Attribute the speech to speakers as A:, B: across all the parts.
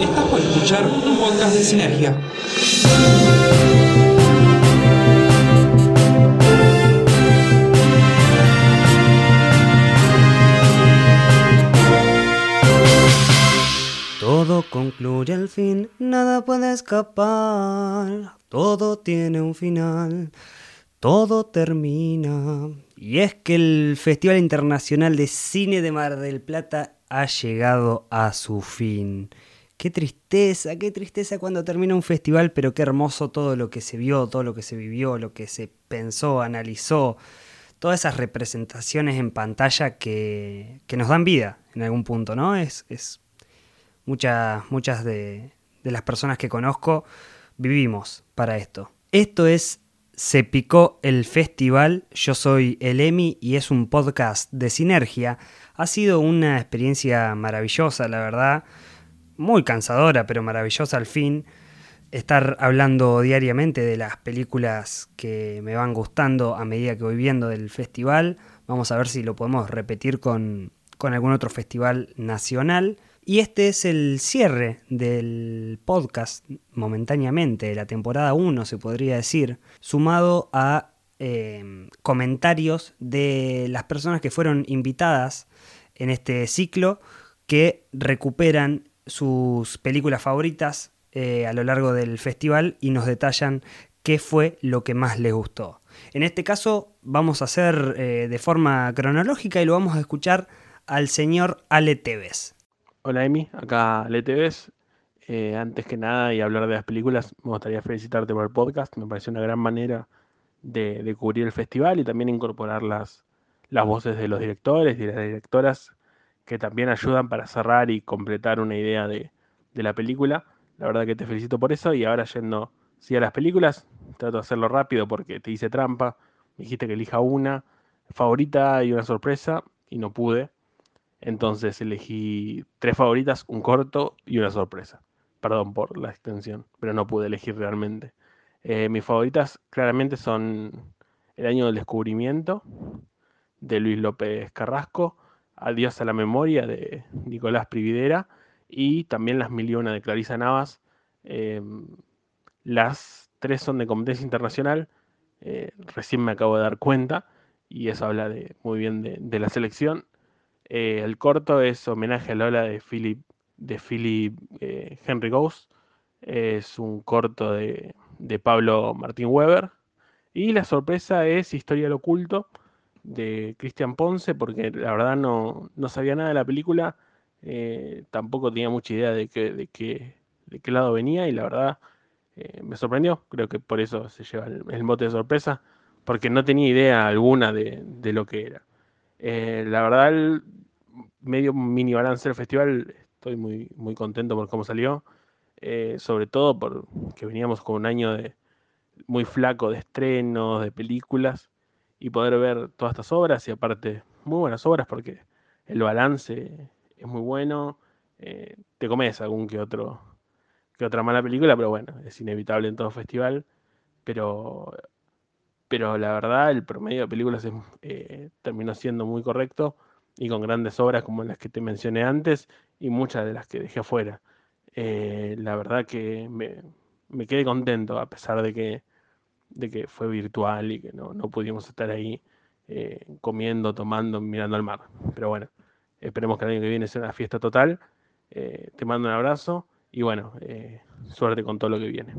A: Estás por escuchar un podcast de Sinergia.
B: Todo concluye al fin, nada puede escapar, todo tiene un final, todo termina. Y es que el Festival Internacional de Cine de Mar del Plata ha llegado a su fin. Qué tristeza, qué tristeza cuando termina un festival, pero qué hermoso todo lo que se vio, todo lo que se vivió, lo que se pensó, analizó, todas esas representaciones en pantalla que, que nos dan vida en algún punto, ¿no? Es, es muchas, muchas de, de las personas que conozco vivimos para esto. Esto es Se Picó el Festival, yo soy el Emi y es un podcast de Sinergia. Ha sido una experiencia maravillosa, la verdad, muy cansadora, pero maravillosa al fin. Estar hablando diariamente de las películas que me van gustando a medida que voy viendo del festival. Vamos a ver si lo podemos repetir con, con algún otro festival nacional. Y este es el cierre del podcast momentáneamente, de la temporada 1 se podría decir, sumado a eh, comentarios de las personas que fueron invitadas en este ciclo que recuperan sus películas favoritas eh, a lo largo del festival y nos detallan qué fue lo que más les gustó. En este caso vamos a hacer eh, de forma cronológica y lo vamos a escuchar al señor Ale Tevez.
C: Hola Emi, acá Ale Tevez. Eh, antes que nada y hablar de las películas, me gustaría felicitarte por el podcast. Me pareció una gran manera de, cubrir el festival y también incorporar las, las voces de los directores y de las directoras que también ayudan para cerrar y completar una idea de, de la película. La verdad que te felicito por eso y ahora yendo sí, a las películas, trato de hacerlo rápido porque te hice trampa, me dijiste que elija una favorita y una sorpresa y no pude. Entonces elegí tres favoritas, un corto y una sorpresa. Perdón por la extensión, pero no pude elegir realmente. Eh, mis favoritas claramente son El año del descubrimiento de Luis López Carrasco, Adiós a la memoria de Nicolás Prividera y también Las Mil y Una de Clarisa Navas. Eh, las tres son de competencia internacional, eh, recién me acabo de dar cuenta y eso habla muy bien de, la selección. Eh, el corto es homenaje a la ola de Philip, de Philip eh, Henry Ghost. Es un corto de, de, Pablo Martín Weber. Y la sorpresa es Historia del Oculto de Cristian Ponce, porque la verdad no, no, sabía nada de la película. Eh, tampoco tenía mucha idea de, que, de, que, de qué lado venía y la verdad eh, me sorprendió. Creo que por eso se lleva el, el mote de sorpresa, porque no tenía idea alguna de, de lo que era. Eh, la verdad, medio mini balance del festival, estoy muy, muy contento por cómo salió. Sobre todo porque veníamos con un año de, muy flaco de estrenos, de películas, y poder ver todas estas obras, y aparte, muy buenas obras, porque el balance es muy bueno. Eh, te comes algún que otro que otra mala película, pero bueno, es inevitable en todo festival. Pero pero la verdad el promedio de películas eh, terminó siendo muy correcto y con grandes obras como las que te mencioné antes y muchas de las que dejé afuera. Eh, la verdad que me, me, quedé contento a pesar de que, de que fue virtual y que no, no pudimos estar ahí eh, comiendo, tomando, mirando al mar. Pero bueno, esperemos que el año que viene sea una fiesta total. Eh, te mando un abrazo y bueno, eh, suerte con todo lo que viene.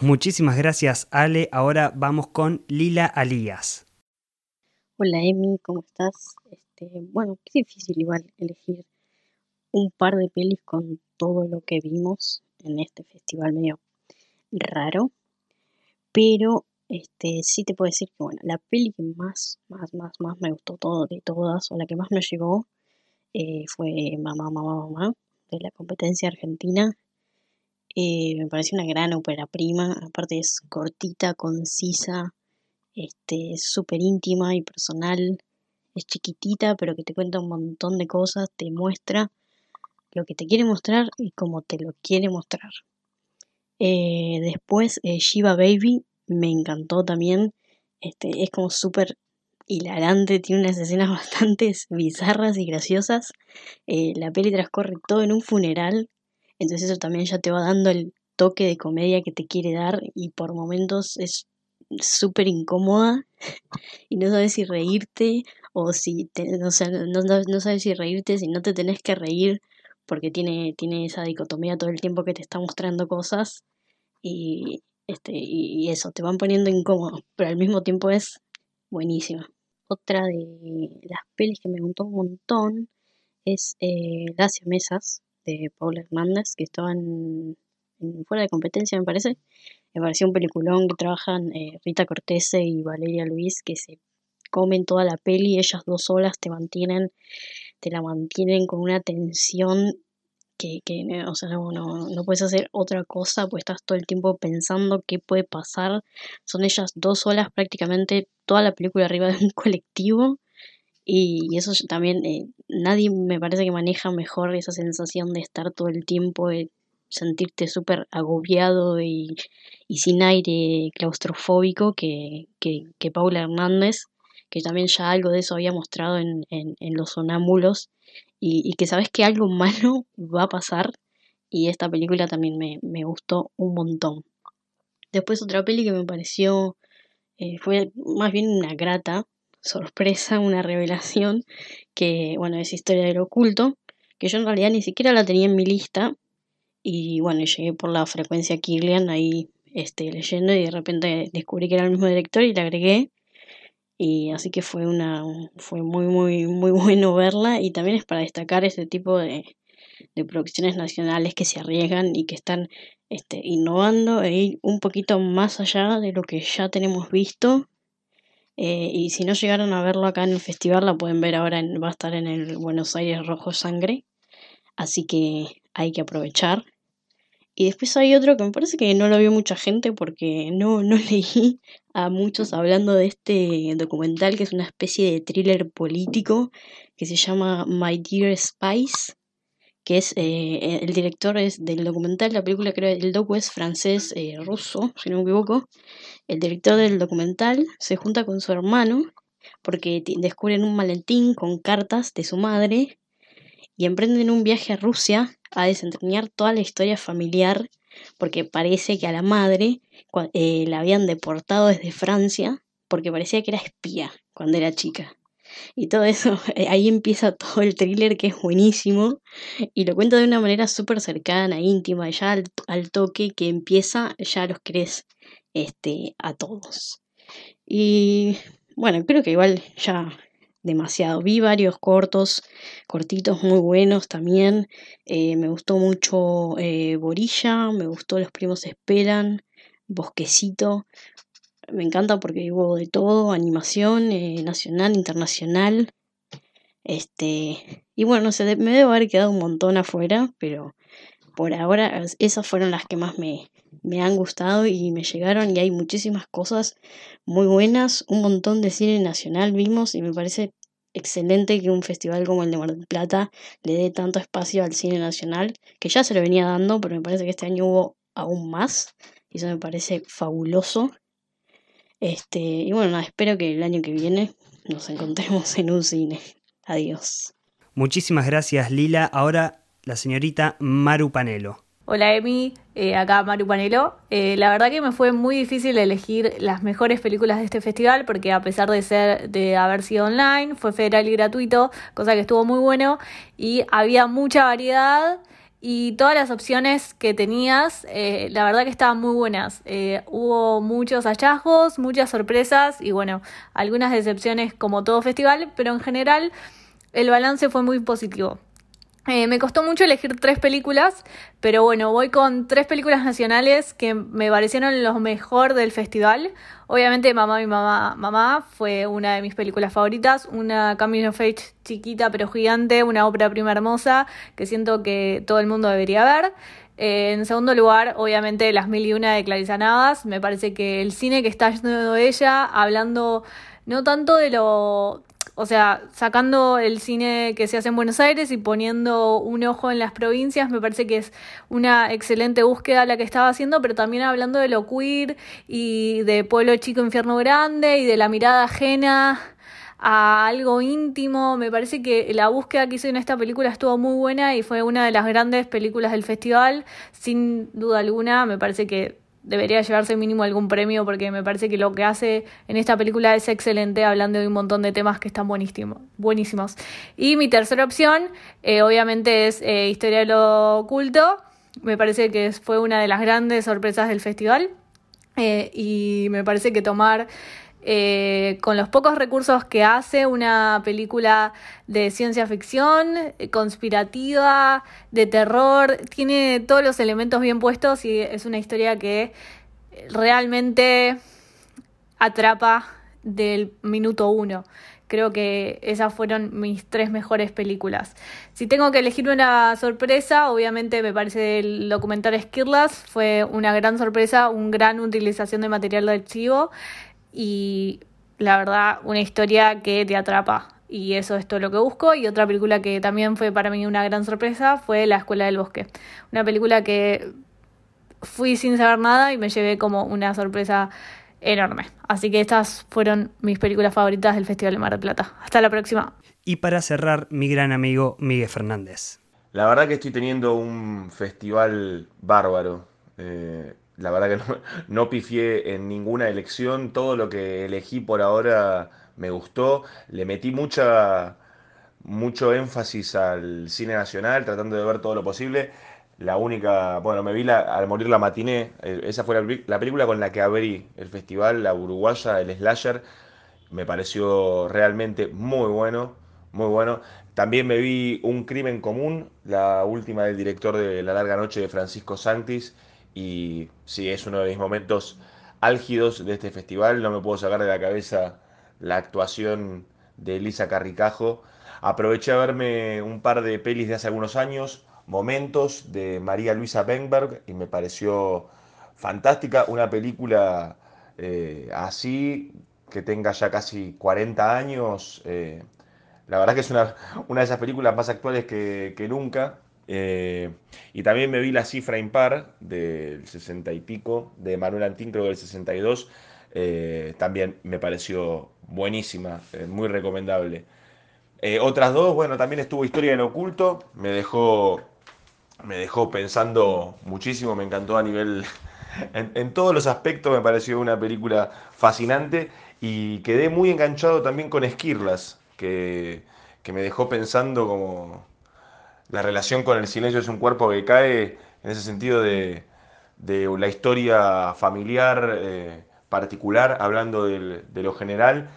B: Muchísimas gracias, Ale. Ahora vamos con Lila Alías.
D: Hola, Emi, ¿cómo estás? Este, bueno, qué difícil igual elegir un par de pelis con todo lo que vimos en este festival medio raro. Pero este, sí te puedo decir que, bueno, la peli que más, más, más, más me gustó todo de todas, o la que más me llegó, eh, fue Mamá, Mamá, Mamá, de la competencia argentina. Eh, me pareció una gran ópera prima, aparte es cortita, concisa, este, súper íntima y personal, es chiquitita, pero que te cuenta un montón de cosas, te muestra lo que te quiere mostrar y cómo te lo quiere mostrar. Eh, después, eh, Shiva Baby me encantó también, este, es como súper hilarante, tiene unas escenas bastante bizarras y graciosas. Eh, la peli transcorre todo en un funeral, entonces eso también ya te va dando el toque de comedia que te quiere dar y por momentos es súper incómoda y no sabes si reírte o si te, no, no, sabes si reírte, si no te tenés que reír porque tiene, tiene esa dicotomía todo el tiempo que te está mostrando cosas y, este, y, eso, te van poniendo incómodo, pero al mismo tiempo es buenísima. Otra de las pelis que me gustó un montón es eh, Las Mesas de Paula Hernández, que estaban fuera de competencia, me parece. Me pareció un peliculón que trabajan eh, Rita Cortese y Valeria Luis, que se comen toda la peli, ellas dos solas te mantienen, te la mantienen con una tensión que, que o sea, no, no, puedes hacer otra cosa, pues estás todo el tiempo pensando qué puede pasar. Son ellas dos solas prácticamente toda la película arriba de un colectivo. Y, eso también, eh, nadie me parece que maneja mejor esa sensación de estar todo el tiempo, eh, sentirte súper agobiado y, y, sin aire claustrofóbico que, que, que, Paula Hernández, que también ya algo de eso había mostrado en, en, en Los Sonámbulos, y, y, que sabes que algo malo va a pasar, y esta película también me, me gustó un montón. Después otra peli que me pareció, eh, fue más bien una grata sorpresa, una revelación, que bueno, es Historia del Oculto, que yo en realidad ni siquiera la tenía en mi lista, y bueno, llegué por la frecuencia Kirlian ahí este, leyendo y de repente descubrí que era el mismo director y la agregué. Y así que fue una fue muy muy muy bueno verla y también es para destacar este tipo de, de producciones nacionales que se arriesgan y que están este, innovando e ir un poquito más allá de lo que ya tenemos visto. Eh, y si no llegaron a verlo acá en el festival, la pueden ver ahora, en, va a estar en el Buenos Aires Rojo Sangre. Así que hay que aprovechar. Y después hay otro que me parece que no lo vio mucha gente porque no, no leí a muchos hablando de este documental que es una especie de thriller político que se llama My Dear Spice, que es eh, el director es del documental, la película creo el docu es francés eh, ruso, si no me equivoco. El director del documental se junta con su hermano porque descubren un maletín con cartas de su madre y emprenden un viaje a Rusia a desentrañar toda la historia familiar, porque parece que a la madre eh, la habían deportado desde Francia, porque parecía que era espía cuando era chica. Y todo eso, eh, ahí empieza todo el thriller que es buenísimo y lo cuenta de una manera súper cercana, íntima, ya al, al, toque que empieza, ya los crees este, a todos. Y bueno, creo que igual ya demasiado. Vi varios cortos, cortitos muy buenos también. Eh, me gustó mucho eh, Borilla, me gustó Los Primos Esperan, Bosquecito. Me encanta porque hubo de todo, animación eh, nacional, internacional. Este, y bueno, no sé, me debo haber quedado un montón afuera, pero por ahora esas fueron las que más me, me han gustado y me llegaron y hay muchísimas cosas muy buenas, un montón de cine nacional vimos y me parece excelente que un festival como el de Mar del Plata le dé tanto espacio al cine nacional, que ya se lo venía dando, pero me parece que este año hubo aún más y eso me parece fabuloso. Este, y bueno, espero que el año que viene nos encontremos en un cine. Adiós.
B: Muchísimas gracias Lila. Ahora la señorita Maru Panelo.
E: Hola Emi, eh, acá Maru Panelo. Eh, la verdad que me fue muy difícil elegir las mejores películas de este festival porque a pesar de ser de haber sido online, fue federal y gratuito, cosa que estuvo muy bueno y había mucha variedad y todas las opciones que tenías, eh, la verdad que estaban muy buenas. hubo muchos hallazgos, muchas sorpresas y bueno, algunas decepciones como todo festival, pero en general el balance fue muy positivo. Eh, me costó mucho elegir tres películas, pero bueno, voy con tres películas nacionales que me parecieron lo mejor del festival. Obviamente Mamá, mi mamá, mamá fue una de mis películas favoritas, una Coming of Age chiquita pero gigante, una ópera prima hermosa que siento que todo el mundo debería ver. Eh, en segundo lugar, obviamente Las Mil y Una de Clarisa Navas. Me parece que el cine que está haciendo ella, hablando no tanto de lo o sea, sacando el cine que se hace en Buenos Aires y poniendo un ojo en las provincias, me parece que es una excelente búsqueda la que estaba haciendo, pero también hablando de lo queer y de Pueblo Chico, Infierno Grande y de la mirada ajena a algo íntimo. Me parece que la búsqueda que hizo en esta película estuvo muy buena y fue una de las grandes películas del festival. Sin duda alguna, me parece que debería llevarse mínimo algún premio porque me parece que lo que hace en esta película es excelente hablando de un montón de temas que están buenísimo, buenísimos. Y mi tercera opción eh, obviamente es eh, Historia de lo Oculto. Me parece que fue una de las grandes sorpresas del festival eh, y me parece que tomar eh, con los pocos recursos que hace, una película de ciencia ficción, eh, conspirativa, de terror, tiene todos los elementos bien puestos y es una historia que realmente atrapa del minuto uno. Creo que esas fueron mis tres mejores películas. Si tengo que elegir una sorpresa, obviamente me parece el documental Skirlas. Fue una gran sorpresa, una gran utilización de material de archivo y la verdad una historia que te atrapa y eso es todo lo que busco y otra película que también fue para mí una gran sorpresa fue La Escuela del Bosque, una película que fui sin saber nada y me llevé como una sorpresa enorme. Así que estas fueron mis películas favoritas del Festival de Mar del Plata. Hasta la próxima.
B: Y para cerrar, mi gran amigo Miguel Fernández.
F: La verdad que estoy teniendo un festival bárbaro. Eh, la verdad que no, no pifié en ninguna elección, todo lo que elegí por ahora me gustó, le metí mucha, mucho énfasis al cine nacional, tratando de ver todo lo posible. La única, bueno, me vi la, al morir la matiné, eh, esa fue la, la, película con la que abrí el festival, la uruguaya, el slasher, me pareció realmente muy bueno, muy bueno. También me vi Un crimen común, la última del director de La larga noche de Francisco Santis, y sí, es uno de mis momentos álgidos de este festival. No me puedo sacar de la cabeza la actuación de Elisa Carricajo. Aproveché a verme un par de pelis de hace algunos años, Momentos de María Luisa Benberg, y me pareció fantástica. Una película eh, así, que tenga ya casi 40 años. Eh, la verdad que es una, una, de esas películas más actuales que, que nunca. Eh, y también me vi la cifra impar del 60 y pico, de Manuel Antín, creo del 62. Eh, también me pareció buenísima, eh, muy recomendable. Otras dos, bueno, también estuvo Historia en Oculto, me dejó, me dejó pensando muchísimo, me encantó a nivel, en, en todos los aspectos me pareció una película fascinante y quedé muy enganchado también con Esquirlas, que, que me dejó pensando como la relación con el silencio es un cuerpo que cae en ese sentido de, de la historia familiar eh, particular, hablando del, de lo general,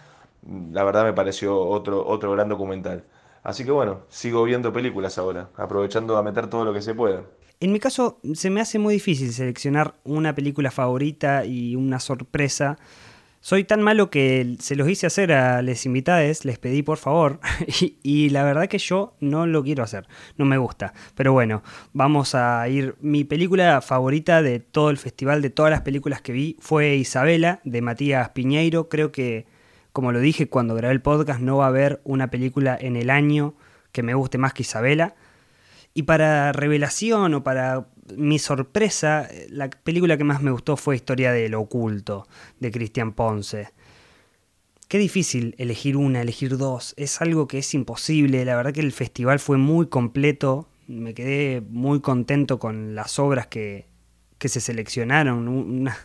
F: la verdad me pareció otro, otro gran documental. Así que bueno, sigo viendo películas ahora, aprovechando a meter todo lo que se pueda.
B: En mi caso, se me hace muy difícil seleccionar una película favorita y una sorpresa. Soy tan malo que se los hice hacer a les invitades, les pedí por favor, y, y, la verdad que yo no lo quiero hacer, no me gusta. Pero bueno, vamos a ir. Mi película favorita de todo el festival, de todas las películas que vi, fue Isabela, de Matías Piñeiro. Creo que, como lo dije cuando grabé el podcast, no va a haber una película en el año que me guste más que Isabela. Y para revelación o para mi sorpresa, la película que más me gustó fue Historia de lo Oculto, de Cristian Ponce. Qué difícil elegir una, elegir dos. Es algo que es imposible. La verdad que el festival fue muy completo. Me quedé muy contento con las obras que, que se seleccionaron. Una,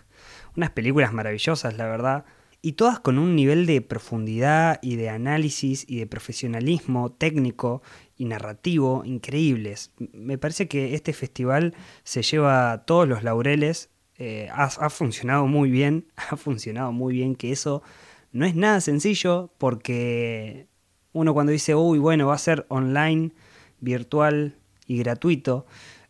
B: unas películas maravillosas, la verdad. Y todas con un nivel de profundidad y de análisis y de profesionalismo técnico y narrativo increíbles. Me parece que este festival se lleva todos los laureles, eh, ha, funcionado muy bien, ha funcionado muy bien, que eso no es nada sencillo porque uno cuando dice, uy, bueno, va a ser online, virtual y gratuito,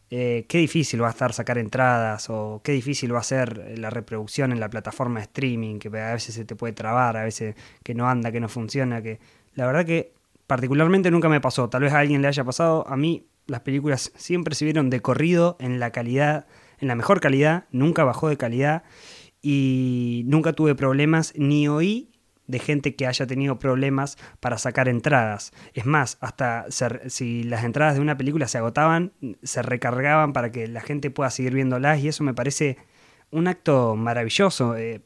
B: eh, qué difícil va a estar sacar entradas o qué difícil va a ser la reproducción en la plataforma de streaming, que a veces se te puede trabar, a veces que no anda, que no funciona, que la verdad que particularmente nunca me pasó, tal vez a alguien le haya pasado, a mí las películas siempre se vieron de corrido en la calidad, en la mejor calidad, nunca bajó de calidad y nunca tuve problemas ni oí de gente que haya tenido problemas para sacar entradas. Es más, hasta si las entradas de una película se agotaban, se recargaban para que la gente pueda seguir viéndolas y eso me parece un acto maravilloso. Eh,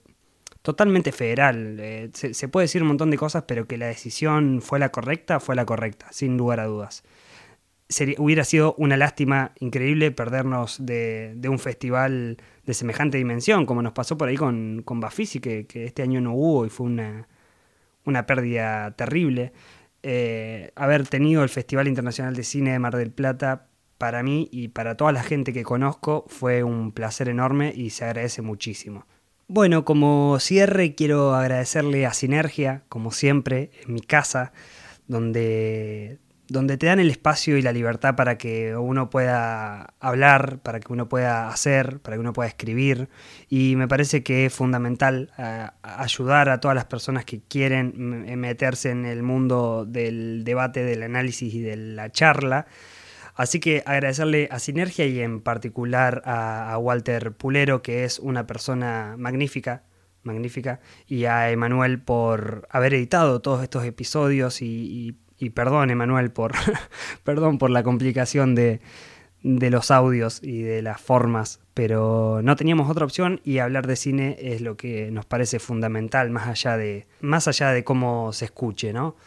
B: totalmente federal. Eh, se, puede decir un montón de cosas, pero que la decisión fue la correcta, fue la correcta, sin lugar a dudas. hubiera sido una lástima increíble perdernos de, un festival de semejante dimensión, como nos pasó por ahí con, con Bafisi, que, que este año no hubo y fue una, una pérdida terrible. Eh, haber tenido el Festival Internacional de Cine de Mar del Plata para mí y para toda la gente que conozco fue un placer enorme y se agradece muchísimo. Bueno, como cierre quiero agradecerle a Sinergia, como siempre, en mi casa, donde donde te dan el espacio y la libertad para que uno pueda hablar, para que uno pueda hacer, para que uno pueda escribir. Y me parece que es fundamental eh, ayudar a todas las personas que quieren meterse en el mundo del debate, del análisis y de la charla. Así que agradecerle a Sinergia y en particular a, Walter Pulero, que es una persona magnífica, magnífica, y a Emanuel por haber editado todos estos episodios y perdón Emanuel por, perdón por la complicación de, de los audios y de las formas, pero no teníamos otra opción y hablar de cine es lo que nos parece fundamental, más allá de, más allá de cómo se escuche, ¿no?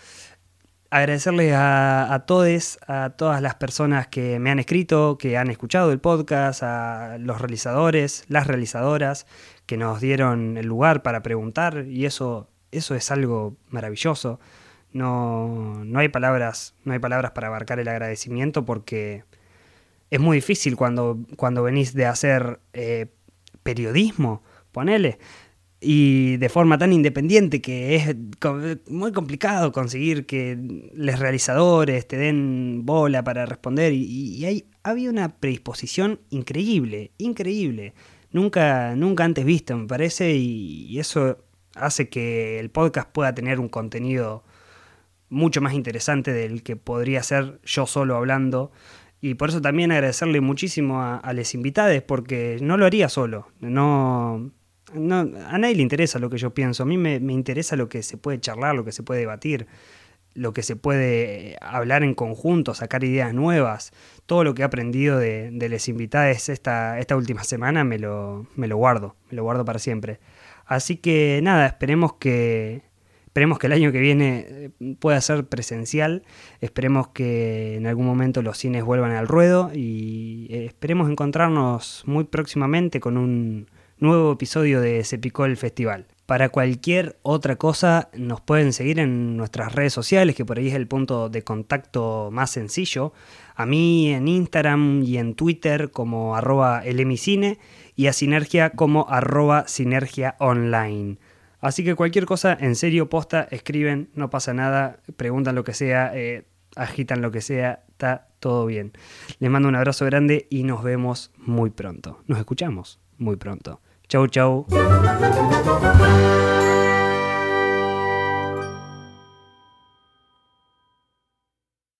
B: Agradecerle a, a todos, a todas las personas que me han escrito, que han escuchado el podcast, a los realizadores, las realizadoras, que nos dieron el lugar para preguntar, y eso, eso es algo maravilloso. No, no, hay palabras, no hay palabras para abarcar el agradecimiento porque es muy difícil cuando, cuando venís de hacer eh, periodismo, ponele, y de forma tan independiente que es muy complicado conseguir que los realizadores te den bola para responder y, hay, había una predisposición increíble, increíble, nunca, nunca antes visto me parece y eso hace que el podcast pueda tener un contenido mucho más interesante del que podría ser yo solo hablando. Y por eso también agradecerle muchísimo a, a los invitados, porque no lo haría solo. No, no, a nadie le interesa lo que yo pienso. A mí me, interesa lo que se puede charlar, lo que se puede debatir, lo que se puede hablar en conjunto, sacar ideas nuevas. Todo lo que he aprendido de, de los invitados esta, esta última semana me lo, me lo guardo, me lo guardo para siempre. Así que nada, esperemos que, Esperemos que el año que viene eh, pueda ser presencial, esperemos que en algún momento los cines vuelvan al ruedo y eh, esperemos encontrarnos muy próximamente con un nuevo episodio de Se Picó el Festival. Para cualquier otra cosa nos pueden seguir en nuestras redes sociales, que por ahí es el punto de contacto más sencillo. A mí en Instagram y en Twitter como arroba elemicine y a Sinergia como arroba sinergia online. Así que cualquier cosa, en serio, posta, escriben, no pasa nada, preguntan lo que sea, eh, agitan lo que sea, está todo bien. Les mando un abrazo grande y nos vemos muy pronto. Nos escuchamos muy pronto. 周周。